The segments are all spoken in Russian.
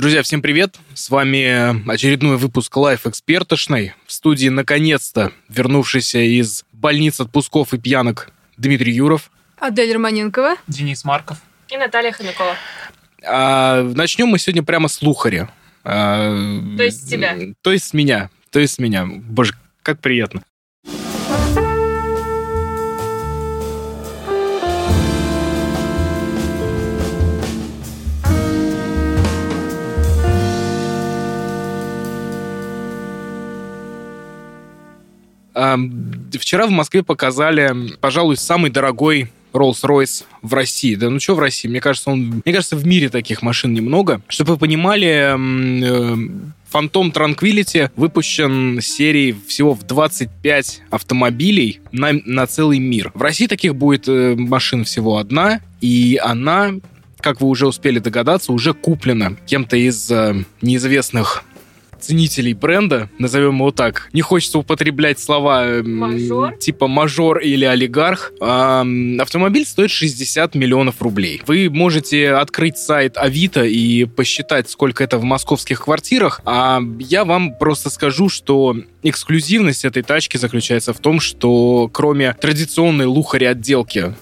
Друзья, всем привет! С вами очередной выпуск Life Экспертошной. В студии, наконец-то, вернувшийся из больниц, отпусков и пьянок Дмитрий Юров. Адель Романенкова. Денис Марков. И Наталья Хомякова. А, начнем мы сегодня прямо с Лухаря. А, То есть с тебя. То есть с меня. То есть с меня. Боже, как приятно. Вчера в Москве показали, пожалуй, самый дорогой Rolls-Royce в России. Да ну что в России? Мне кажется, он, мне кажется, в мире таких машин немного. Чтобы вы понимали, м, э, Phantom Tranquility выпущен серией всего в 25 автомобилей на, на целый мир. В России таких будет э, машин всего одна, и она, как вы уже успели догадаться, уже куплена кем-то из э, неизвестных ценителей бренда, назовем его так. Не хочется употреблять слова м, Мажор? типа мажор или олигарх. Ам, автомобиль стоит 60 миллионов рублей. Вы можете открыть сайт Авито и посчитать, сколько это в московских квартирах, а я вам просто скажу, что эксклюзивность этой тачки заключается в том, что кроме традиционной лухари отделки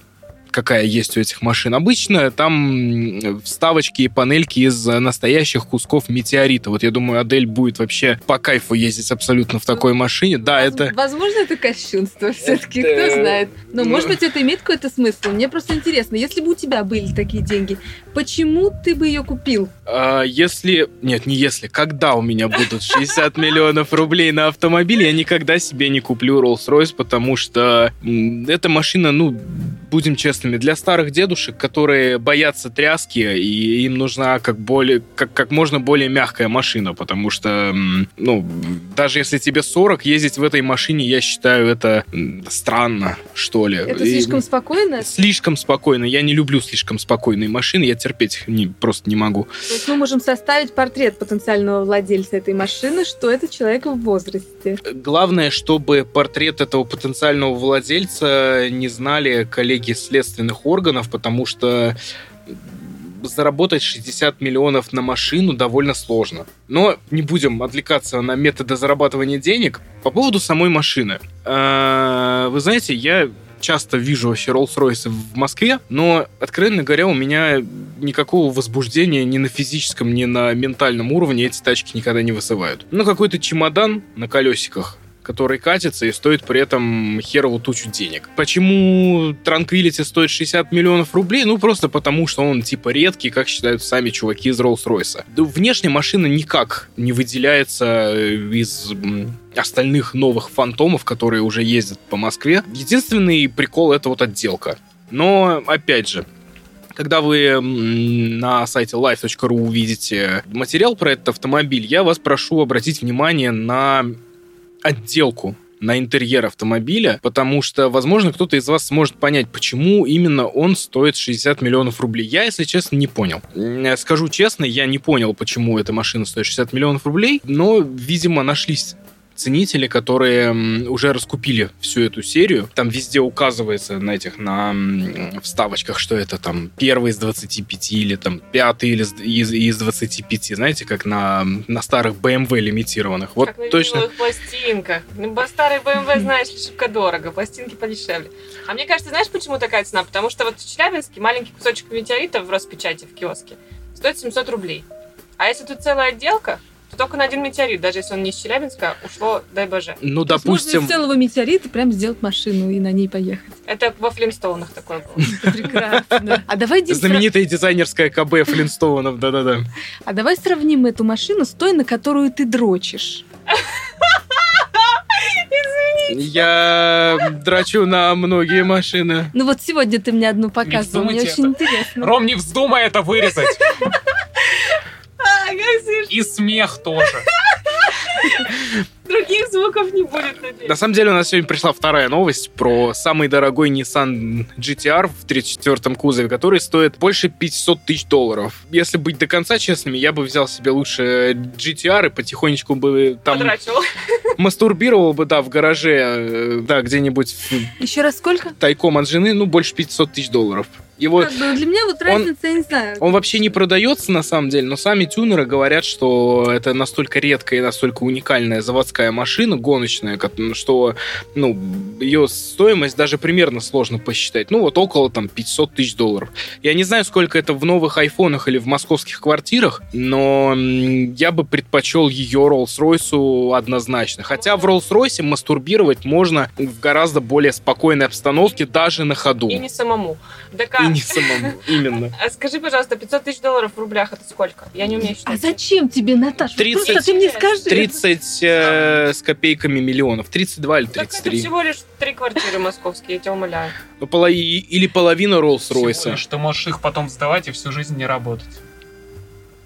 какая есть у этих машин. Обычно там вставочки и панельки из э, настоящих кусков метеорита. Вот я думаю, Адель будет вообще по кайфу ездить абсолютно в такой машине. Да, это... Возможно, это кощунство все-таки, кто Это- знает. Но, ну. может быть, это имеет какой-то смысл. Мне просто интересно, если бы у тебя были такие деньги, почему ты бы ее купил? А, если... Нет, не если. Когда у меня будут 60 миллионов рублей на автомобиль, я никогда себе не куплю Rolls-Royce, потому что эта машина, ну, будем честными, для старых дедушек, которые боятся тряски, и им нужна как, более, как, как можно более мягкая машина, потому что, ну, даже если тебе 40, ездить в этой машине, я считаю, это странно, что ли. Это И- слишком спокойно? Слишком спокойно. Я не люблю слишком спокойные машины, я терпеть их не, просто не могу. То есть мы можем составить портрет потенциального владельца этой машины, что это человек в возрасте. Главное, чтобы портрет этого потенциального владельца не знали коллеги следственных органов, потому что заработать 60 миллионов на машину довольно сложно. Но не будем отвлекаться на методы зарабатывания денег. По поводу самой машины. Э, Вы знаете, я часто вижу вообще Rolls-Royce в Москве, но, откровенно говоря, у меня никакого возбуждения ни на физическом, ни на ментальном уровне эти тачки никогда не вызывают. Ну, какой-то чемодан на колесиках, который катится и стоит при этом херову тучу денег. Почему Tranquility стоит 60 миллионов рублей? Ну, просто потому, что он типа редкий, как считают сами чуваки из. Да, внешне машина никак не выделяется э, из остальных новых фантомов, которые уже ездят по Москве. Единственный прикол это вот отделка. Но, опять же, когда вы на сайте life.ru увидите материал про этот автомобиль, я вас прошу обратить внимание на отделку на интерьер автомобиля, потому что, возможно, кто-то из вас сможет понять, почему именно он стоит 60 миллионов рублей. Я, если честно, не понял. М, Скажу честно, я не понял, почему эта машина стоит 60 миллионов рублей, но, видимо, нашлись ценители, которые уже раскупили всю эту серию. Там везде указывается на этих, на вставочках, что это там первый из 25 или там пятый или из, из, из 25. Знаете, как на, на старых BMW лимитированных. Вот как на точно. пластинках. Ну, старый BMW, знаешь, ли, шибко дорого, пластинки подешевле. А мне кажется, знаешь, почему такая цена? Потому что вот в Челябинске маленький кусочек метеорита в Роспечати в киоске стоит 700 рублей. А если тут целая отделка, то только на один метеорит, даже если он не из Челябинска, ушло, дай боже. Ну, То есть можно допустим, из целого метеорита прям сделать машину и на ней поехать. Это во Флинстоунах такое было. Это прекрасно. А давай, знаменитая дизайнерская КБ Флинстоунов, да-да-да. а давай сравним эту машину с той, на которую ты дрочишь. Я драчу на многие машины. Ну вот сегодня ты мне одну показывал, мне очень это. интересно. Ром, не вздумай это вырезать. А. И смех тоже. Других звуков не будет. надеюсь. На самом деле у нас сегодня пришла вторая новость про самый дорогой Nissan GTR в 34-м кузове, который стоит больше 500 тысяч долларов. Если быть до конца честными, я бы взял себе лучше GTR и потихонечку бы там Потрачил. мастурбировал бы, да, в гараже, э, да, где-нибудь в- Еще раз сколько? тайком от жены, ну, больше 500 тысяч долларов. Его, Как бы для меня вот разница, я не знаю. он вообще не продается на самом деле, но сами тюнеры говорят, что это настолько редкая и настолько уникальная заводская машина гоночная, что ну, ее стоимость даже примерно сложно посчитать. Ну, вот около там 500 тысяч долларов. Я не знаю, сколько это в новых айфонах или в московских квартирах, но я бы предпочел ее Rolls-Royce однозначно. Хотя в Rolls-Royce мастурбировать можно в гораздо более спокойной обстановке, даже на ходу. И не самому. Так, а, И не самому, именно. а скажи, пожалуйста, 500 тысяч долларов в рублях это сколько? Я не умею А считать. зачем тебе, Наташа? 30. Просто ты мне скажи. 30 э, с копейками миллионов. 32 или Так это 33. всего лишь три квартиры московские, я тебя умоляю. Ну, поло- Или половина лишь Ты можешь их потом сдавать и всю жизнь не работать.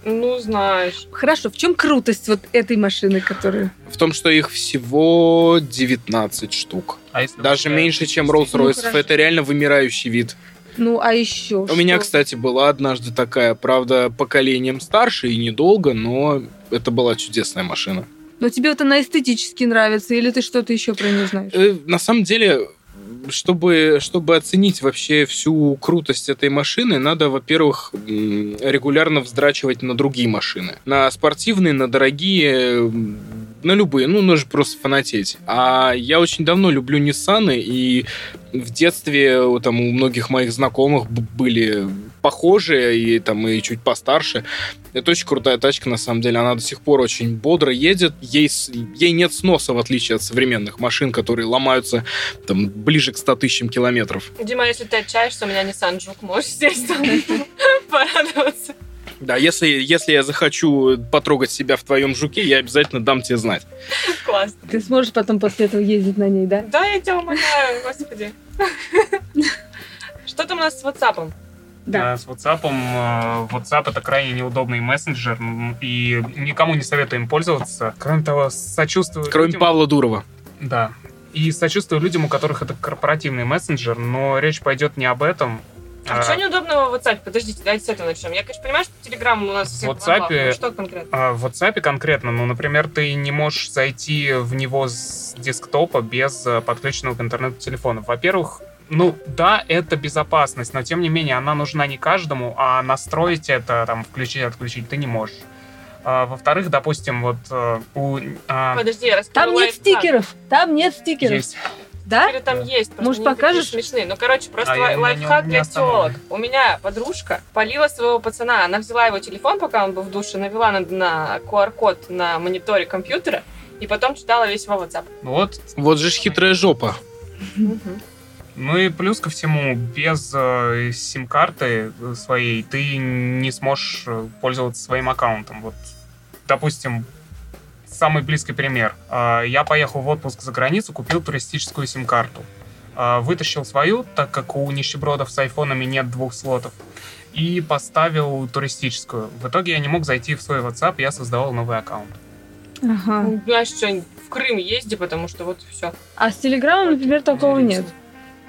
Ну, знаешь. Хорошо, в чем крутость вот этой машины, которая... В том, что их всего 19 штук. А если Даже меньше, чем Ну, Rolls-Royce. хорошо. Это реально вымирающий вид. Ну, а еще У меня, кстати, была однажды такая, правда, поколением старше и недолго, но это была чудесная машина. Но тебе вот она эстетически нравится, или ты что-то еще про нее знаешь? Э, На самом деле, чтобы, чтобы оценить вообще всю крутость этой машины, надо, во-первых, регулярно вздрачивать на другие машины. На спортивные, на дорогие, на любые. Ну, нужно просто фанатеть. А я очень давно люблю Ниссаны, и в детстве э, там у многих моих знакомых были похожие и там и чуть постарше. Это очень крутая тачка, на самом деле. Она до сих пор очень бодро едет. Ей, ей нет сноса, в отличие от современных машин, которые ломаются там ближе к 100 тысячам километров. Дима, если ты отчаешься, у меня Nissan Juke, можешь сесть там, порадоваться. Да, если, если я захочу потрогать себя в твоем жуке, я обязательно дам тебе знать. Классно. Ты сможешь потом после этого ездить на ней, да? Да, я тебя умоляю, господи. Что там у нас с WhatsApp? Да. А, С WhatsApp. э, WhatsApp это крайне неудобный мессенджер, и никому не советую им пользоваться. Кроме того, сочувствую Кроме людям- Павла Дурова. Да. И сочувствую людям, у которых это корпоративный мессенджер, но речь пойдет не об этом. А А, что неудобного в WhatsApp? Подождите, давайте с этого начнем. Я, конечно, понимаю, что Telegram у нас В всех WhatsApp-. Ну, что конкретно? а, В WhatsApp конкретно, ну, например, ты не можешь зайти в него с десктопа без э, подключенного к интернету телефона. Во-первых, ну да, это безопасность, но тем не менее она нужна не каждому, а настроить это, там, включить, отключить ты не можешь. А, во-вторых, допустим, вот э, у... а, Подожди, я Там нет лайфхак. стикеров. Там нет стикеров. есть. Да? Стикеры там есть, просто Может, покажешь? смешные. Ну, короче, просто А лайфхак для телок. У меня подружка полила своего пацана. Она взяла его телефон, пока он был в душе, навела на, на QR-код на мониторе компьютера, и потом читала весь его WhatsApp. Вот Вот же ж хитрая жопа. Ну и плюс ко всему, без э, сим-карты э, своей ты не сможешь э, пользоваться своим аккаунтом. Вот, допустим, самый близкий пример. А, Я поехал в отпуск за границу, купил туристическую сим-карту. А, Вытащил свою, так как у нищебродов с айфонами нет двух слотов, и поставил туристическую. В итоге я не мог зайти в свой WhatsApp, я создавал новый аккаунт. Ага. Ну, Знаешь, что в Крым езди, потому что вот все. А с Телеграмом, например, такого нет.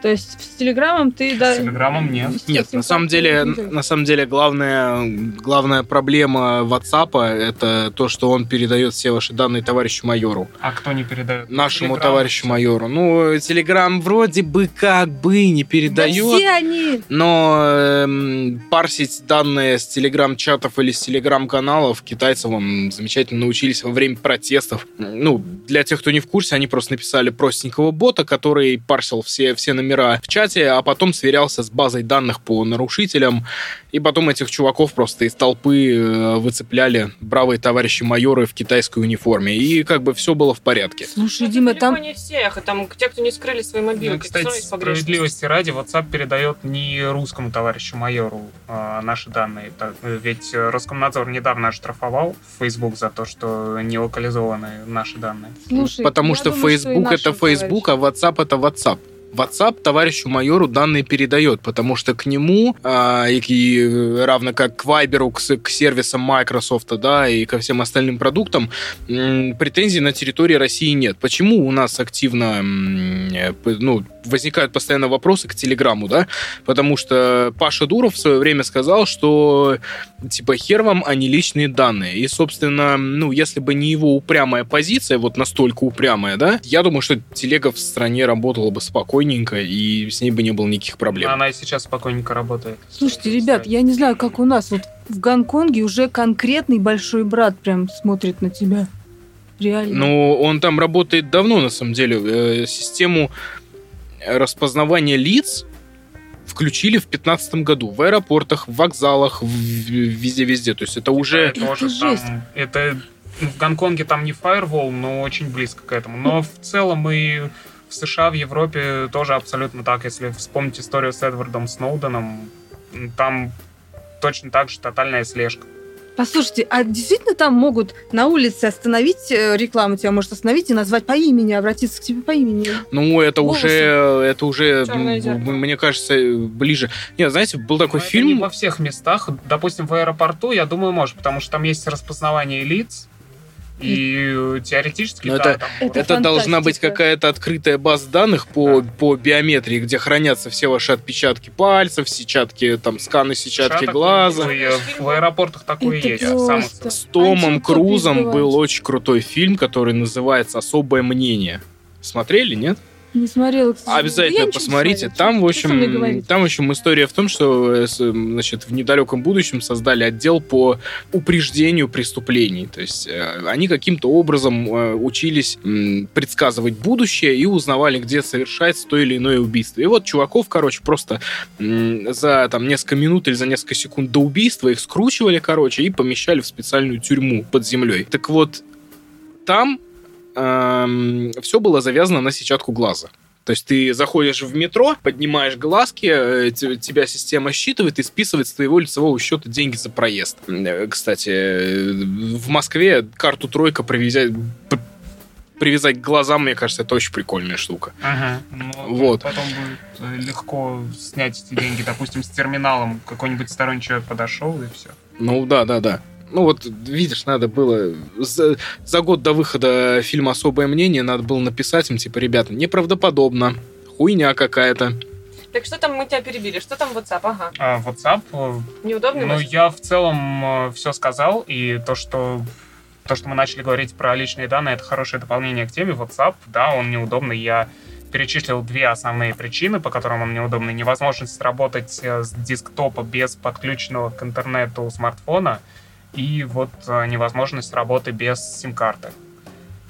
То есть с Телеграмом ты... да, С Телеграмом нет. Нет, на самом деле, на самом деле главная, главная проблема WhatsApp это то, что он передает все ваши данные товарищу майору. А кто не передает? Нашему Telegram. товарищу майору. Ну, Telegram вроде бы как бы не Да передает. все они... Но эм, парсить данные с телеграм-чатов или с телеграм-каналов китайцы вон, замечательно научились во время протестов. Ну, для тех, кто не в курсе, они просто написали простенького бота, который парсил все, все номера в чате, а потом сверялся с базой данных по нарушителям. И потом этих чуваков просто из толпы э, выцепляли бравые товарищи майоры в китайской униформе. И как бы все было в порядке. Слушай, Дима, там... не всех, а там те, кто не скрыли свои мобилки. Ну, кстати, справедливости ради, WhatsApp передает не русскому товарищу майору а, наши данные. Так, ведь Роскомнадзор недавно оштрафовал Facebook за то, что не локализованы наши данные. Слушай, Потому что думаю, Facebook нашим это Facebook, а WhatsApp это WhatsApp. WhatsApp товарищу майору данные передает, потому что к нему, а, и, равно как к Viber, к, к сервисам Microsoft, да, и ко всем остальным продуктам, м, претензий на территории России нет. Почему у нас активно м, ну, возникают постоянно вопросы к Телеграму, да? Потому что Паша Дуров в свое время сказал, что типа хер вам, а не личные данные. И, собственно, ну, если бы не его упрямая позиция, вот настолько упрямая, да, я думаю, что телега в стране работала бы спокойненько, и с ней бы не было никаких проблем. Она и сейчас спокойненько работает. Слушайте, ребят, я не знаю, как у нас. Вот в Гонконге уже конкретный большой брат прям смотрит на тебя. Реально. Ну, он там работает давно, на самом деле. Э, Систему распознавания лиц включили в 2015 году в аэропортах, в вокзалах, везде-везде. То есть это уже... Это тоже Это там- жесть. это в Гонконге там не фаервол, но очень близко к этому. Но в целом и в США, в Европе тоже абсолютно так. Если вспомнить историю с Эдвардом Сноуденом, там точно так же тотальная слежка. Послушайте, а действительно там могут на улице остановить э, рекламу, тебя может остановить и назвать по имени, обратиться к тебе по имени? Ну, это Волосы. уже, это уже, мне кажется, ближе. Нет, знаете, был такой Но это не фильм. во всех местах. Допустим, в аэропорту, я думаю, может, потому что там есть распознавание лиц. И теоретически, Но да, это- там это Это должна быть какая-то открытая база данных по, по биометрии, где хранятся все ваши отпечатки пальцев, сетчатки, там, сканы сетчатки Шаток, глаза. ну, э, В аэропортах такое Это есть. самых просто. С Томом Крузом был очень крутой фильм, который называется «Особое мнение». Смотрели, нет? Не смотрела. Обязательно не посмотрите. Там, в общем, там, в общем, история в том, что э, значит, в недалеком будущем создали отдел по упреждению преступлений. То есть э, они каким-то образом э, учились предсказывать будущее и узнавали, где совершается то или иное убийство. И вот чуваков, короче, просто за там несколько минут или за несколько секунд до убийства их скручивали, короче, и помещали в специальную тюрьму под землей. Так вот, там все было завязано на сетчатку глаза. То есть ты заходишь в метро, поднимаешь глазки, э, те- тебя система считывает и списывает с твоего лицевого счета деньги за проезд. Э, Кстати, э, в Москве карту тройка привязать, привязать к глазам, мне кажется, это очень прикольная штука. Ага. Ну, Вот. Потом будет легко снять эти деньги. Допустим, с терминалом какой-нибудь сторонний человек подошел и все. Ну да, да, да. Ну вот, видишь, надо было... За, за год до выхода фильма «Особое мнение» надо было написать им, типа, ребята, неправдоподобно, хуйня какая-то. Так что там мы тебя перебили? Что там WhatsApp? Ага. А WhatsApp, э, Неудобный ну, я в целом все сказал, и то, что то, что мы начали говорить про личные данные, это хорошее дополнение к теме. WhatsApp, да, он неудобный. Я перечислил две основные причины, по которым он неудобный. Невозможность работать э, с десктопа без подключенного к интернету смартфона и вот э, невозможность работы без сим-карты.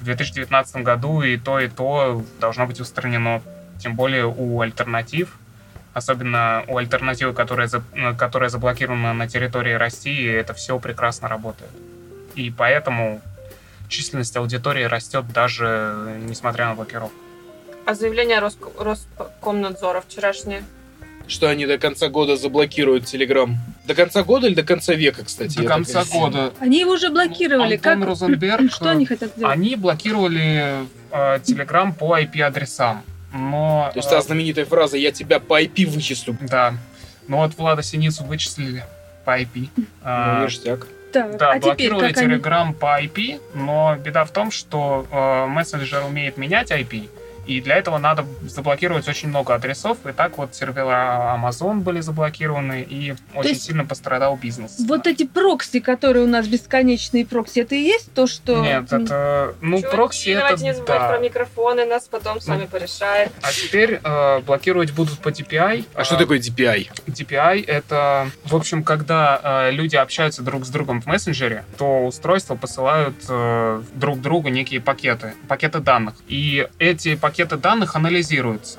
В 2019 году и то, и то должно быть устранено. Тем более у альтернатив, особенно у альтернативы, которая, э, которая заблокирована на территории России, это все прекрасно работает. И поэтому численность аудитории растет даже несмотря на блокировку. А заявление Роско- Роскомнадзора вчерашнее? Что они до конца года заблокируют Телеграм. До конца года или до конца века, кстати? До конца так года Они его уже блокировали. Антон как? Розенберг, Что они хотят сделать? они блокировали э, Telegram по IP-адресам. Но... То есть э, та знаменитая фраза «я тебя по IP вычислю». Да. Ну вот Влада Синицу вычислили по IP. Ну, А, ништяк. Так, Да, а теперь блокировали они? Telegram по IP, но беда в том, что э, мессенджер умеет менять IP, и для этого надо заблокировать очень много адресов, и так вот сервера Amazon были заблокированы, и очень есть сильно пострадал бизнес. Вот эти прокси, которые у нас бесконечные прокси, это и есть то, что... Нет, это... Ну, Чуваки, прокси это... давайте не забывать да. про микрофоны, нас потом с вами порешает. А теперь э, блокировать будут по DPI. А что такое DPI? DPI — это, в общем, когда э, люди общаются друг с другом в мессенджере, то устройства посылают э, друг другу некие пакеты, пакеты данных. И эти пакеты данных анализируются.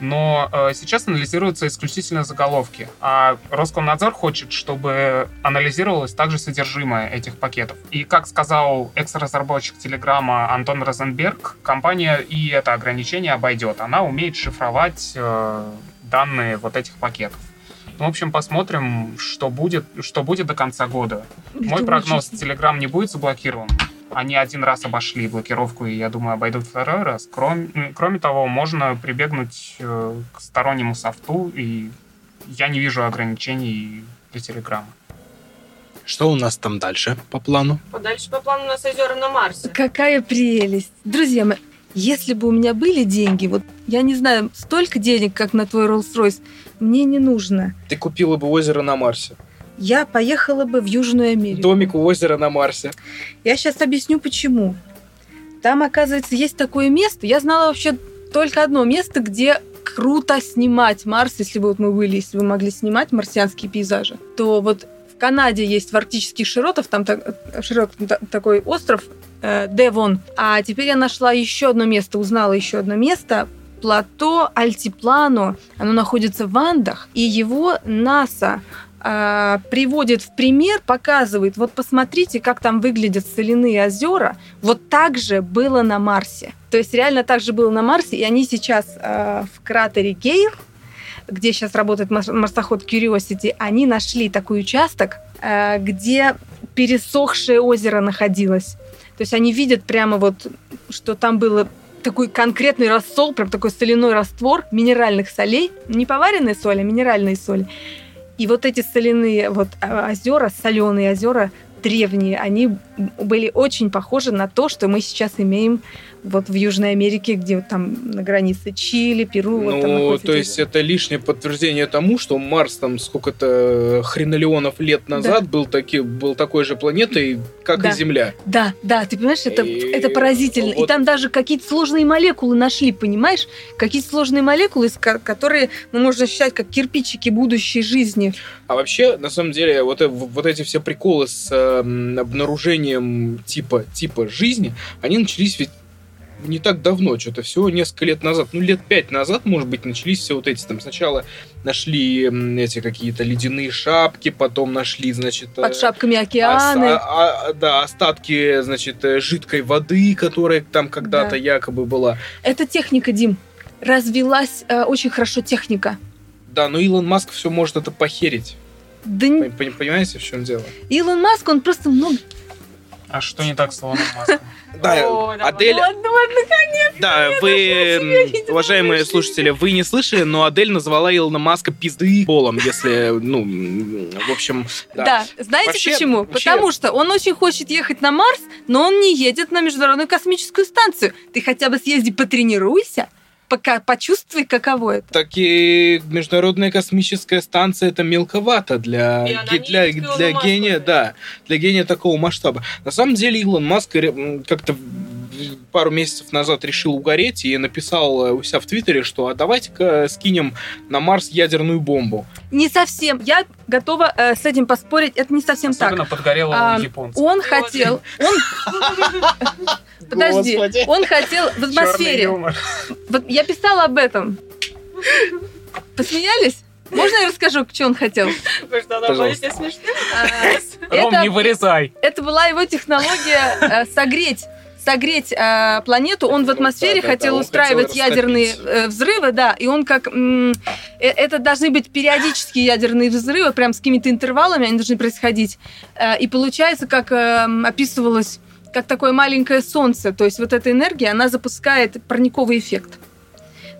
Но э, сейчас анализируются исключительно заголовки, а Роскомнадзор хочет, чтобы анализировалось также содержимое этих пакетов. И как сказал экс-разработчик Телеграма Антон Розенберг, компания и это ограничение обойдет. Она умеет шифровать э, данные вот этих пакетов. Ну, в общем, посмотрим, что будет, что будет до конца года. Мой прогноз, Telegram не будет заблокирован, они один раз обошли блокировку, и, я думаю, обойдут второй раз. Кроме, кроме того, можно прибегнуть э, к стороннему софту, и я не вижу ограничений для Телеграма. Что у нас там дальше по плану? Дальше по плану у нас озера на Марсе. Какая прелесть. Друзья мои, если бы у меня были деньги, вот я не знаю, столько денег, как на твой Rolls-Royce, мне не нужно. Ты купила бы озеро на Марсе. Я поехала бы в Южную Америку. Домик у озера на Марсе. Я сейчас объясню, почему. Там, оказывается, есть такое место. Я знала вообще только одно место, где круто снимать Марс, если бы вот мы были, если бы могли снимать марсианские пейзажи, то вот Канаде есть в арктических широтах, там так, широт, такой остров э, Девон. А теперь я нашла еще одно место, узнала еще одно место. Плато Альтиплано, оно находится в Андах, и его НАСА э, приводит в пример, показывает, вот посмотрите, как там выглядят соляные озера, вот так же было на Марсе. То есть реально так же было на Марсе, и они сейчас э, в кратере Гейр, где сейчас работает марсоход Curiosity, они нашли такой участок, э, где пересохшее озеро находилось. То есть они видят прямо вот, что там было такой конкретный рассол, прям такой соляной раствор минеральных солей. Не поваренные соли, а минеральные соли. И вот эти соляные вот а, озера, соленые озера древние, они были очень похожи на то, что мы сейчас имеем вот в Южной Америке, где там на границе Чили, Перу. Ну, вот там то есть это лишнее подтверждение тому, что Марс там сколько-то хренолеонов лет назад да. был, таки, был такой же планетой, как да. и Земля. Да, да, ты понимаешь, это, и... это поразительно. Вот... И там даже какие-то сложные молекулы нашли, понимаешь? Какие-то сложные молекулы, которые ну, можно считать как кирпичики будущей жизни. А вообще, на самом деле, вот, э, вот эти все приколы с э, обнаружением типа, типа жизни, они начались ведь не так давно, что-то всего несколько лет назад, ну лет пять назад, может быть, начались все вот эти там сначала нашли эти какие-то ледяные шапки, потом нашли, значит... Под э, шапками океаны. Ос- а, а, да, остатки, значит, э, жидкой воды, которая там когда-то да. якобы была. Это техника, Дим. Развелась э, очень хорошо техника. Да, но Илон Маск все может это похерить. Да Понимаете, в чем дело? Илон Маск, он просто много а что не так с Илоном Маском? Да, Адель... Да, вы, уважаемые слушатели, вы не слышали, но Адель назвала Илона Маска пизды полом, если, ну, в общем, да. Да, знаете почему? Потому что он очень хочет ехать на Марс, но он не едет на Международную космическую станцию. Ты хотя бы съезди, потренируйся, пока почувствуй, каково это. Так и Международная космическая станция это мелковато для, ге, для, для, для гения, да, для гения такого масштаба. На самом деле Илон Маск как-то пару месяцев назад решил угореть и написал э, у себя в Твиттере, что а давайте-ка скинем на Марс ядерную бомбу. Не совсем. Я готова э, с этим поспорить. Это не совсем Особенно так. подгорело а, японцев. Он хотел... Он... Подожди. Он хотел в атмосфере. Вот я писала об этом. Посмеялись? Можно я расскажу, что он хотел? Потому что она будет смешно. Ром, не вырезай. Это была его технология э, согреть согреть э, планету, он в атмосфере да, хотел да, устраивать хотел ядерные э, взрывы, да, и он как... Э, это должны быть периодические ядерные взрывы, прям с какими-то интервалами они должны происходить. Э, и получается, как э, описывалось, как такое маленькое солнце, то есть вот эта энергия, она запускает парниковый эффект.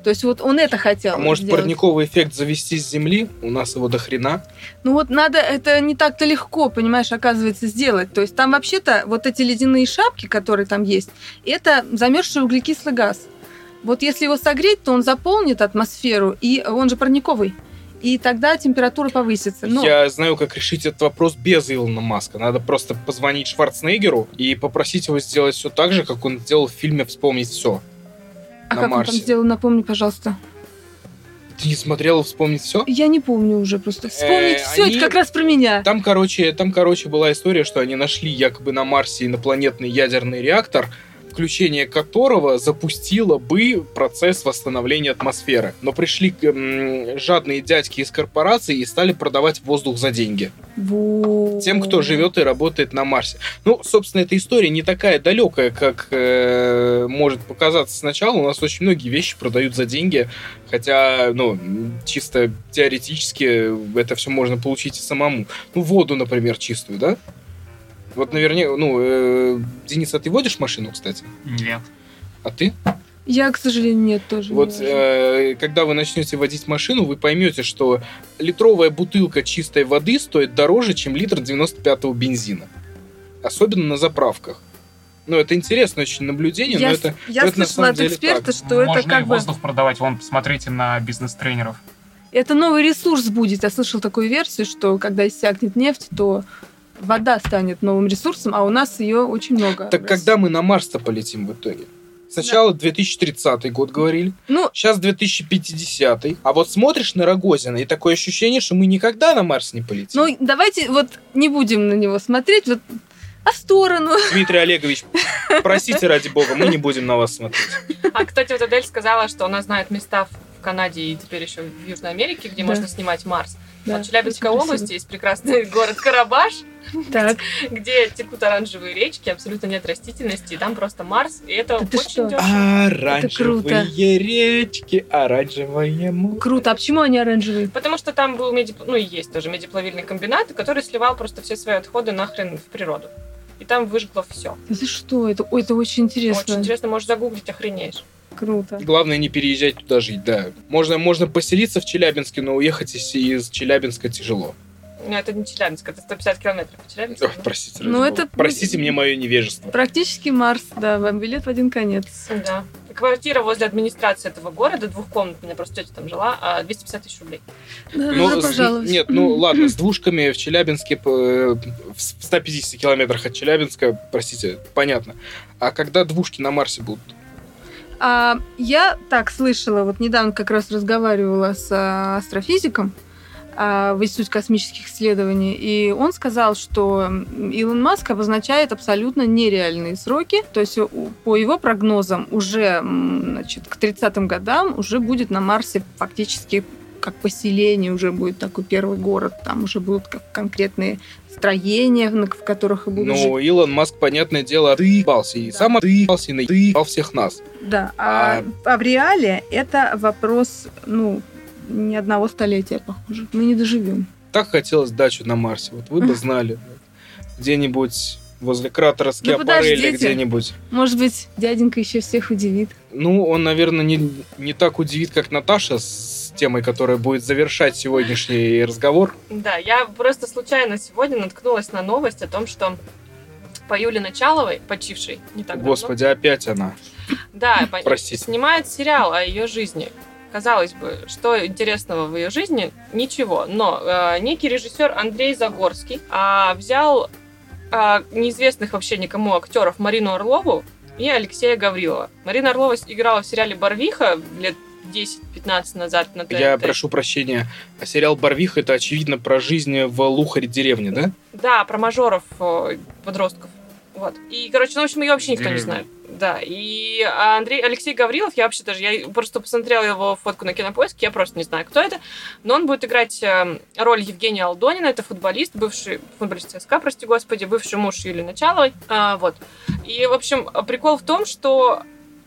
То есть вот он это хотел. А может сделать. парниковый эффект завести с Земли? У нас его до хрена. Ну вот надо, это не так-то легко, понимаешь, оказывается, сделать. То есть там вообще-то вот эти ледяные шапки, которые там есть, это замерзший углекислый газ. Вот если его согреть, то он заполнит атмосферу, и он же парниковый. И тогда температура повысится. Но... Я знаю, как решить этот вопрос без Илона Маска. Надо просто позвонить Шварценеггеру и попросить его сделать все так же, как он сделал в фильме «Вспомнить все». А как Марсе. он там сделал, напомни, пожалуйста. Ты не смотрела «Вспомнить все»? Я не помню уже просто. Вспомнить э, все, они... это как раз про меня. Там, короче, там, короче, была история, что они нашли якобы на Марсе инопланетный ядерный реактор, включение которого запустило бы процесс восстановления атмосферы. Но пришли жадные дядьки из корпорации и стали продавать воздух за деньги. Вот. Тем, кто живет и работает на Марсе. Ну, собственно, эта история не такая далекая, как э, может показаться сначала. У нас очень многие вещи продают за деньги, хотя, ну, чисто теоретически это все можно получить и самому. Ну, воду, например, чистую, да? Вот наверняка, ну, э, Денис, а ты водишь машину, кстати? Нет. А ты? Я, к сожалению, нет тоже. Вот не э, когда вы начнете водить машину, вы поймете, что литровая бутылка чистой воды стоит дороже, чем литр 95-го бензина. Особенно на заправках. Ну, это интересное очень наблюдение, я но это... я это на слышала самом от деле эксперта, так. что это Можно как и бы... воздух продавать. Вон, посмотрите на бизнес-тренеров. Это новый ресурс будет. Я слышал такую версию, что когда иссякнет нефть, то вода станет новым ресурсом, а у нас ее очень много. Так когда мы на Марс-то полетим в итоге? Сначала 2030 год говорили, Ну, сейчас 2050. А вот смотришь на Рогозина, и такое ощущение, что мы никогда на Марс не полетим. ну, давайте вот не будем на него смотреть, вот а в сторону. Дмитрий Олегович, простите ради бога, мы не будем на вас смотреть. А, кстати, вот Адель сказала, что она знает места в Канаде и теперь еще в Южной Америке, где Да. можно снимать Марс. Да, вот в Челябинской очень красиво. области есть прекрасный город Карабаш, Так, где текут оранжевые речки, абсолютно нет растительности, и там просто Марс, и это Да очень что? дешево. Оранжевые речки, оранжевое море. круто. А почему они оранжевые? Потому что там был меди... ну и есть тоже медиплавильный комбинат, который сливал просто все свои отходы нахрен в природу. И там выжгло все. Да ты что? Это, ой, это очень интересно. Очень интересно, можешь загуглить, охренеешь. Круто. Главное не переезжать туда жить, да. Можно, можно поселиться в Челябинске, но уехать из, из Челябинска тяжело. Ну, это не Челябинск, это 150 километров от Челябинска. Ох, простите, Ну, это- простите мне мое невежество. Практически Марс, да, вам билет в один конец. Да. Квартира возле администрации этого города, двухкомнатная, просто тетя там жила, а 250 тысяч рублей. Да, Ну, пожаловать. нет, ну ладно, с двушками в Челябинске, э, в 150 километрах от Челябинска, простите, понятно. А когда двушки на Марсе будут? А, я так слышала, вот недавно как раз разговаривала с а, астрофизиком а, в Институте космических исследований, и он сказал, что Илон Маск обозначает абсолютно нереальные сроки, то есть по его прогнозам уже значит, к 30-м годам уже будет на Марсе фактически как поселение, уже будет такой первый город, там уже будут как конкретные строения, в которых и будут жить. Ну, Илон Маск, понятное дело, тыпался, и Да. сам тыпался, и натыпал всех нас. Да, а, а в реале это вопрос, ну, не одного столетия, похоже. Мы не доживем. Так хотелось дачу на Марсе, вот вы бы знали. Где-нибудь возле кратера Скиапарелли, подождите. где-нибудь. Может быть, дяденька еще всех удивит. Ну, он, наверное, не, не так удивит, как Наташа с темой, которая будет завершать сегодняшний разговор. Да, я просто случайно сегодня наткнулась на новость о том, что по Юле Началовой, почившей не так давно, Господи, опять она. да, Простите. снимает сериал о ее жизни. Казалось бы, что интересного в ее жизни? Ничего. Но э, некий режиссер Андрей Загорский а, взял а, неизвестных вообще никому актеров Марину Орлову и Алексея Гаврилова. Марина Орлова играла в сериале «Барвиха» лет 10-15 назад на ТНТ. Я прошу прощения. А сериал «Барвиха» — это, очевидно, про жизнь в Лухаре деревне, да? Да, про мажоров э, подростков. Вот. И, короче, ну, в общем, ее вообще никто не Деревня. знает. Да. И Андрей, Алексей Гаврилов, я вообще даже, я просто посмотрела его фотку на кинопоиске, я просто не знаю, кто это. Но он будет играть э, роль Евгения Алдонина, это футболист, бывший футболист ЦСКА, прости господи, бывший муж Юлии Началовой. А, вот. И, в общем, прикол в том, что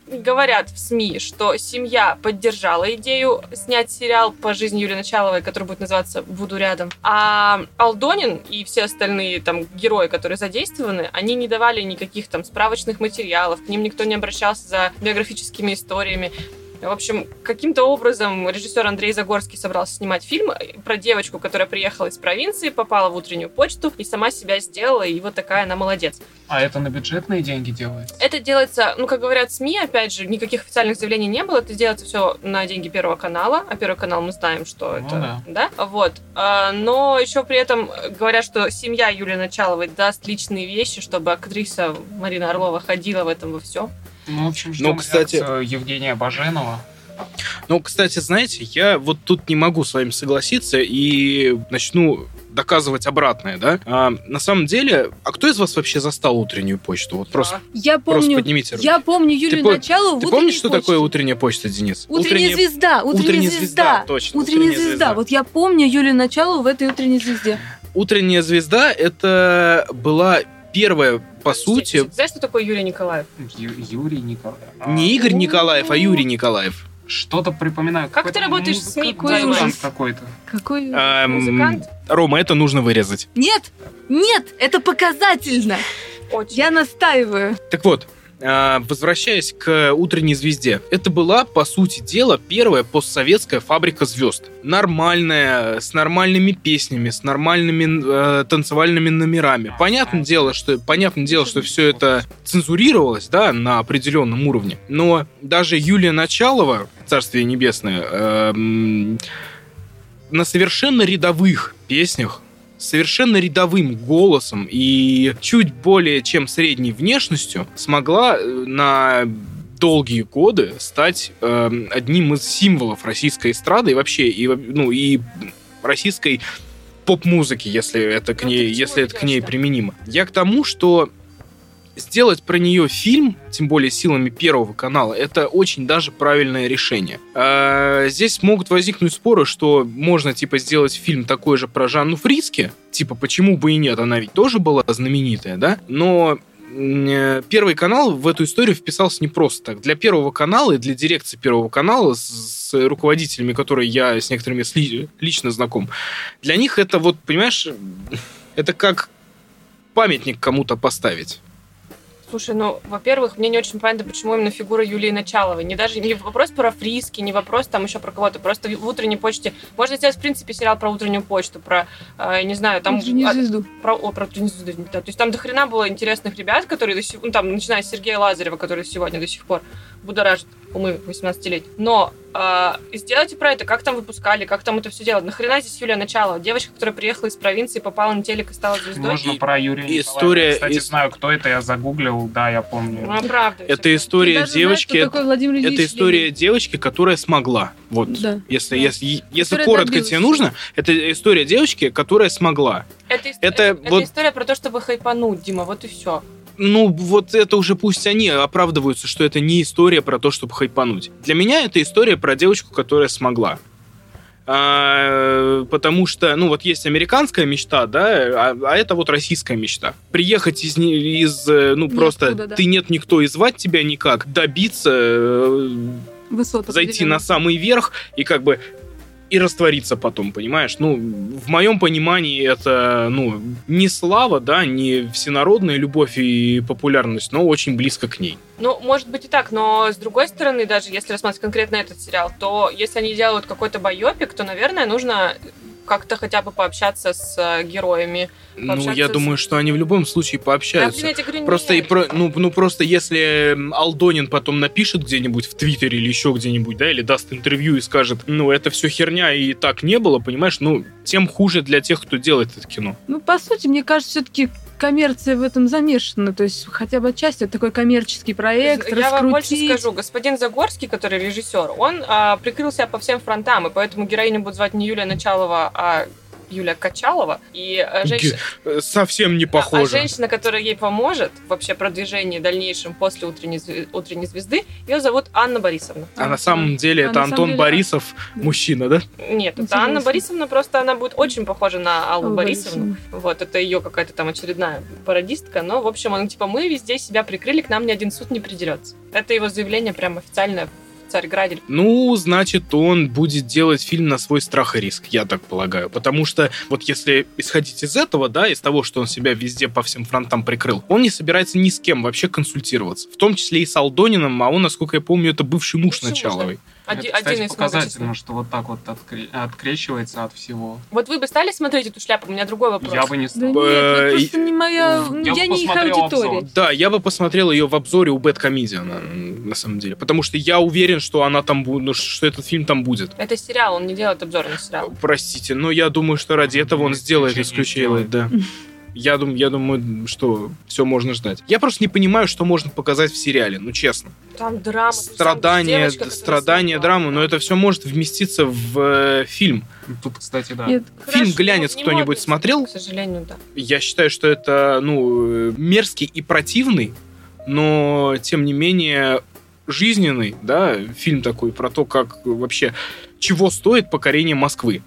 говорят в СМИ, что семья поддержала идею снять сериал по жизни Юлии Началовой, который будет называться «Буду рядом». А Алдонин и все остальные там герои, которые задействованы, они не давали никаких там справочных материалов, к ним никто не обращался за биографическими историями. В общем, каким-то образом режиссер Андрей Загорский собрался снимать фильм про девочку, которая приехала из провинции, попала в утреннюю почту и сама себя сделала, и вот такая она молодец. А это на бюджетные деньги делается? Это делается, ну, как говорят СМИ, опять же, никаких официальных заявлений не было. Это делается все на деньги Первого канала. А Первый канал мы знаем, что Ну это... Да. Вот. А, Но еще при этом говорят, что семья Юлии Началовой даст личные вещи, чтобы актриса Марина Орлова ходила в этом во всем. Ну, в общем, ждем Ну, кстати- реакцию Евгения Баженова. Ну, кстати, знаете, я вот тут не могу с вами согласиться и начну доказывать обратное, да? А, на самом деле, а кто из вас вообще застал утреннюю почту? Вот просто, Я просто помню, поднимите руки. я помню Юлию Началову в Ты помнишь, что почте. такое утренняя почта, Денис? Утренняя звезда, утренняя, утренняя звезда. звезда, точно, Утренняя, утренняя звезда. звезда. Вот я помню Юлию Началову в этой утренней звезде. Утренняя звезда это была первая, по сути, Знаешь, что такое Юрий Николаев? Ю- Юрий Николаев. А, не Игорь Николаев, а Юрий Николаев. Что-то припоминаю. Как ты работаешь с МИК, музыкант ужас. какой-то. Какой... Эм, Музыкант? Рома, это нужно вырезать. Нет! Нет! Это показательно! Очень. Я настаиваю. Так вот, возвращаясь к утренней звезде, это была, по сути дела, первая постсоветская фабрика звезд. Нормальная, с нормальными песнями, с нормальными э, танцевальными номерами. Понятное дело, что понятное дело, что все это цензурировалось, да, на определенном уровне. Но даже Юлия Началова, Царствие Небесное, эм, на совершенно рядовых песнях совершенно рядовым голосом и чуть более чем средней внешностью смогла э, на долгие годы стать э, одним из символов российской эстрады и вообще и, ну, и российской поп-музыки, если это к ней, если это к ней применимо. Я к тому, что сделать про нее фильм, тем более силами Первого канала, это очень даже правильное решение. А, Здесь могут возникнуть споры, что можно типа сделать фильм такой же про Жанну Фриске, типа почему бы и нет, она ведь тоже была знаменитая, да? Но э, Первый канал в эту историю вписался не просто так. Для Первого канала и для дирекции Первого канала с, с руководителями, которые я с некоторыми сли- лично знаком, для них это вот, понимаешь, это как памятник кому-то поставить. Слушай, ну, во-первых, мне не очень понятно, почему именно фигура Юлии Началовой. Не даже не вопрос про Фриски, не вопрос там еще про кого-то. Просто в утренней почте. Можно сделать, в принципе, сериал про утреннюю почту, про, э, не знаю, там... Утреннюю а, звезду. про, о, про утреннюю звезду, да. То есть там дохрена было интересных ребят, которые до ну, там, начиная с Сергея Лазарева, который сегодня до сих пор будоражит умы 18-летних. Но э, сделайте про это, как там выпускали, как там это все делать. Нахрена здесь Юлия Началова? Девочка, которая приехала из провинции, попала на телек и стала звездой. Можно И- про Юрия и история- Кстати, и- знаю, кто это, я загуглил, да, я помню. Ну, а правда. Это история девочки. знаешь, кто такой Владимир Ильич Это история Ленин? девочки, которая смогла. Вот. Да. Если, Да. если, если Которая коротко добилась тебе нужно, это история девочки, которая смогла. Это, Это это, вот- история про то, чтобы хайпануть, Дима, вот и все. Ну, вот это уже пусть они оправдываются, что это не история про то, чтобы хайпануть. Для меня это история про девочку, которая смогла. А, потому что, ну, вот есть американская мечта, да, а, а это вот российская мечта. Приехать из, из э, ну, просто Ниоткуда, да. ты нет никто и звать тебя никак, добиться, э, Высота зайти на самый верх и как бы и раствориться потом, понимаешь? Ну, в моем понимании это, ну, не слава, да, не всенародная любовь и популярность, но очень близко к ней. Ну, может быть и так, но с другой стороны, даже если рассматривать конкретно этот сериал, то если они делают какой-то байопик, то, наверное, нужно как-то хотя бы пообщаться с э, героями. Ну, я с- думаю, что они в любом случае Да, пообщаются. блин, говорю, не Просто, и про, ну, ну, просто если Алдонин потом напишет где-нибудь в Твиттере или еще где-нибудь, да, или даст интервью и скажет, ну, это все херня и так не было, понимаешь, ну, тем хуже для тех, кто делает это кино. Ну, по сути, мне кажется, все-таки коммерция в этом замешана. То есть хотя бы отчасти это такой коммерческий проект, Я вам больше раскрутить. скажу. Господин Загорский, который режиссер, он а, прикрыл себя по всем фронтам, и поэтому героиню будут звать не Юлия Началова, а Юлия Качалова. И а, женщина, Э, Совсем не а похоже. женщина, которая ей поможет вообще продвижении дальнейшем после утренней, утренней звезды, ее зовут Анна Борисовна. А на самом деле А это Антон деле- Борисов, Да. мужчина, да? Нет, это Интересно. Анна Борисовна, просто она будет очень похожа на Аллу Аллу Борисовну. Борисовну. Вот, это ее какая-то там очередная пародистка. Но, в общем, он типа, мы везде себя прикрыли, к нам ни один суд не придерется. Это его заявление прям официальное в Царьграде. Ну, значит, он будет делать фильм на свой страх и риск, я так полагаю. Потому что вот если исходить из этого, да, из того, что он себя везде по всем фронтам прикрыл, он не собирается ни с кем вообще консультироваться. В том числе и с Алдониным, а он, насколько я помню, это бывший муж Бывший муж, Началовой. Оди- Это, кстати, один из показательно, что вот так вот откре- открещивается от всего. Вот вы бы стали смотреть эту шляпу? У меня другой вопрос. Я бы не Да стал. нет, это Э, просто не моя... я Я, бы не их аудитория. обзор. Да, я бы посмотрел ее в обзоре у Bad Comedian, на, самом деле. Потому что я уверен, что она там будет, ну, что этот фильм там будет. Это сериал, он не делает обзор на сериал. Простите, но я думаю, что ради этого он сделает Исключение исключение, да. Я думаю, я думаю, что все можно ждать. Я просто не понимаю, что можно показать в сериале, ну честно. Там драма. там Страдания, девочка, страдания, драма, но это все может вместиться в э, фильм. Тут, кстати, да. Нет, Фильм Хорошо, «Глянец» не кто-нибудь модный, смотрел? К сожалению, да. Я считаю, что это, ну, э, мерзкий и противный, но, тем не менее, жизненный, да, фильм такой про то, как вообще, чего стоит покорение Москвы.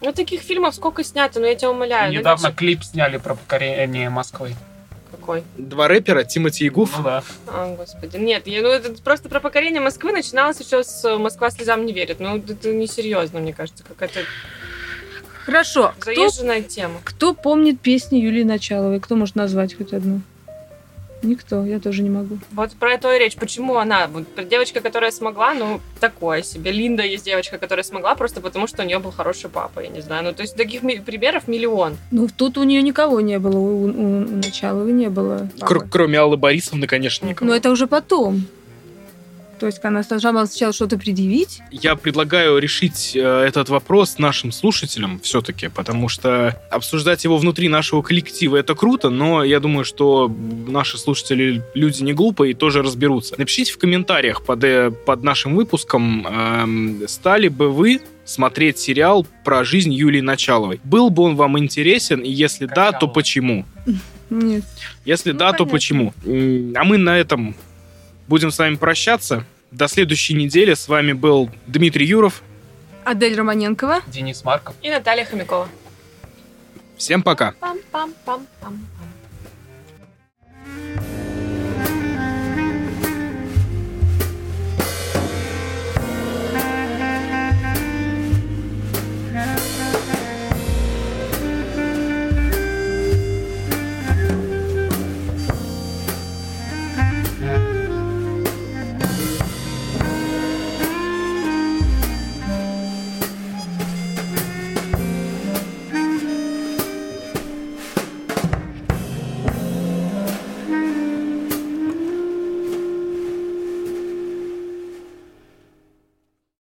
Ну, таких фильмов сколько снято, ну, я тебя умоляю. ну, Недавно Леша, клип сняли про покорение Москвы. Какой? Два рэпера, Тимати и Гуф. Ну да. А, господи. Нет, я, ну это просто про покорение Москвы начиналось еще с «Москва слезам не верит». Ну, это несерьезно, мне кажется, какая-то Хорошо. Кто, заезженная тема. кто помнит песни Юлии Началовой? Кто может назвать хоть одну? Никто, я тоже не могу. Вот про это и речь. Почему она? Вот девочка, которая смогла, ну, такое себе. Линда есть девочка, которая смогла, просто потому что у нее был хороший папа, я не знаю. Ну, то есть таких ми- примеров миллион. Ну, тут у нее никого не было, у, у- у Началовой не было. Кр- кроме Аллы Борисовны, конечно, никого. Но это уже потом. То есть, она сначала сначала что-то предъявить. Я предлагаю решить э, этот вопрос нашим слушателям все-таки, потому что обсуждать его внутри нашего коллектива это круто, но я думаю, что наши слушатели люди не глупые и тоже разберутся. Напишите в комментариях под, э, под нашим выпуском, эм, стали бы вы смотреть сериал про жизнь Юлии Началовой. Был бы он вам интересен, и если да, то почему? Нет. Если Ну, да, то понятно. почему? М, А мы на этом будем с вами прощаться. До следующей недели. С вами был Дмитрий Юров. Адель Романенкова. Денис Марков. И Наталья Хомякова. Всем пока. Пам-пам-пам-пам-пам.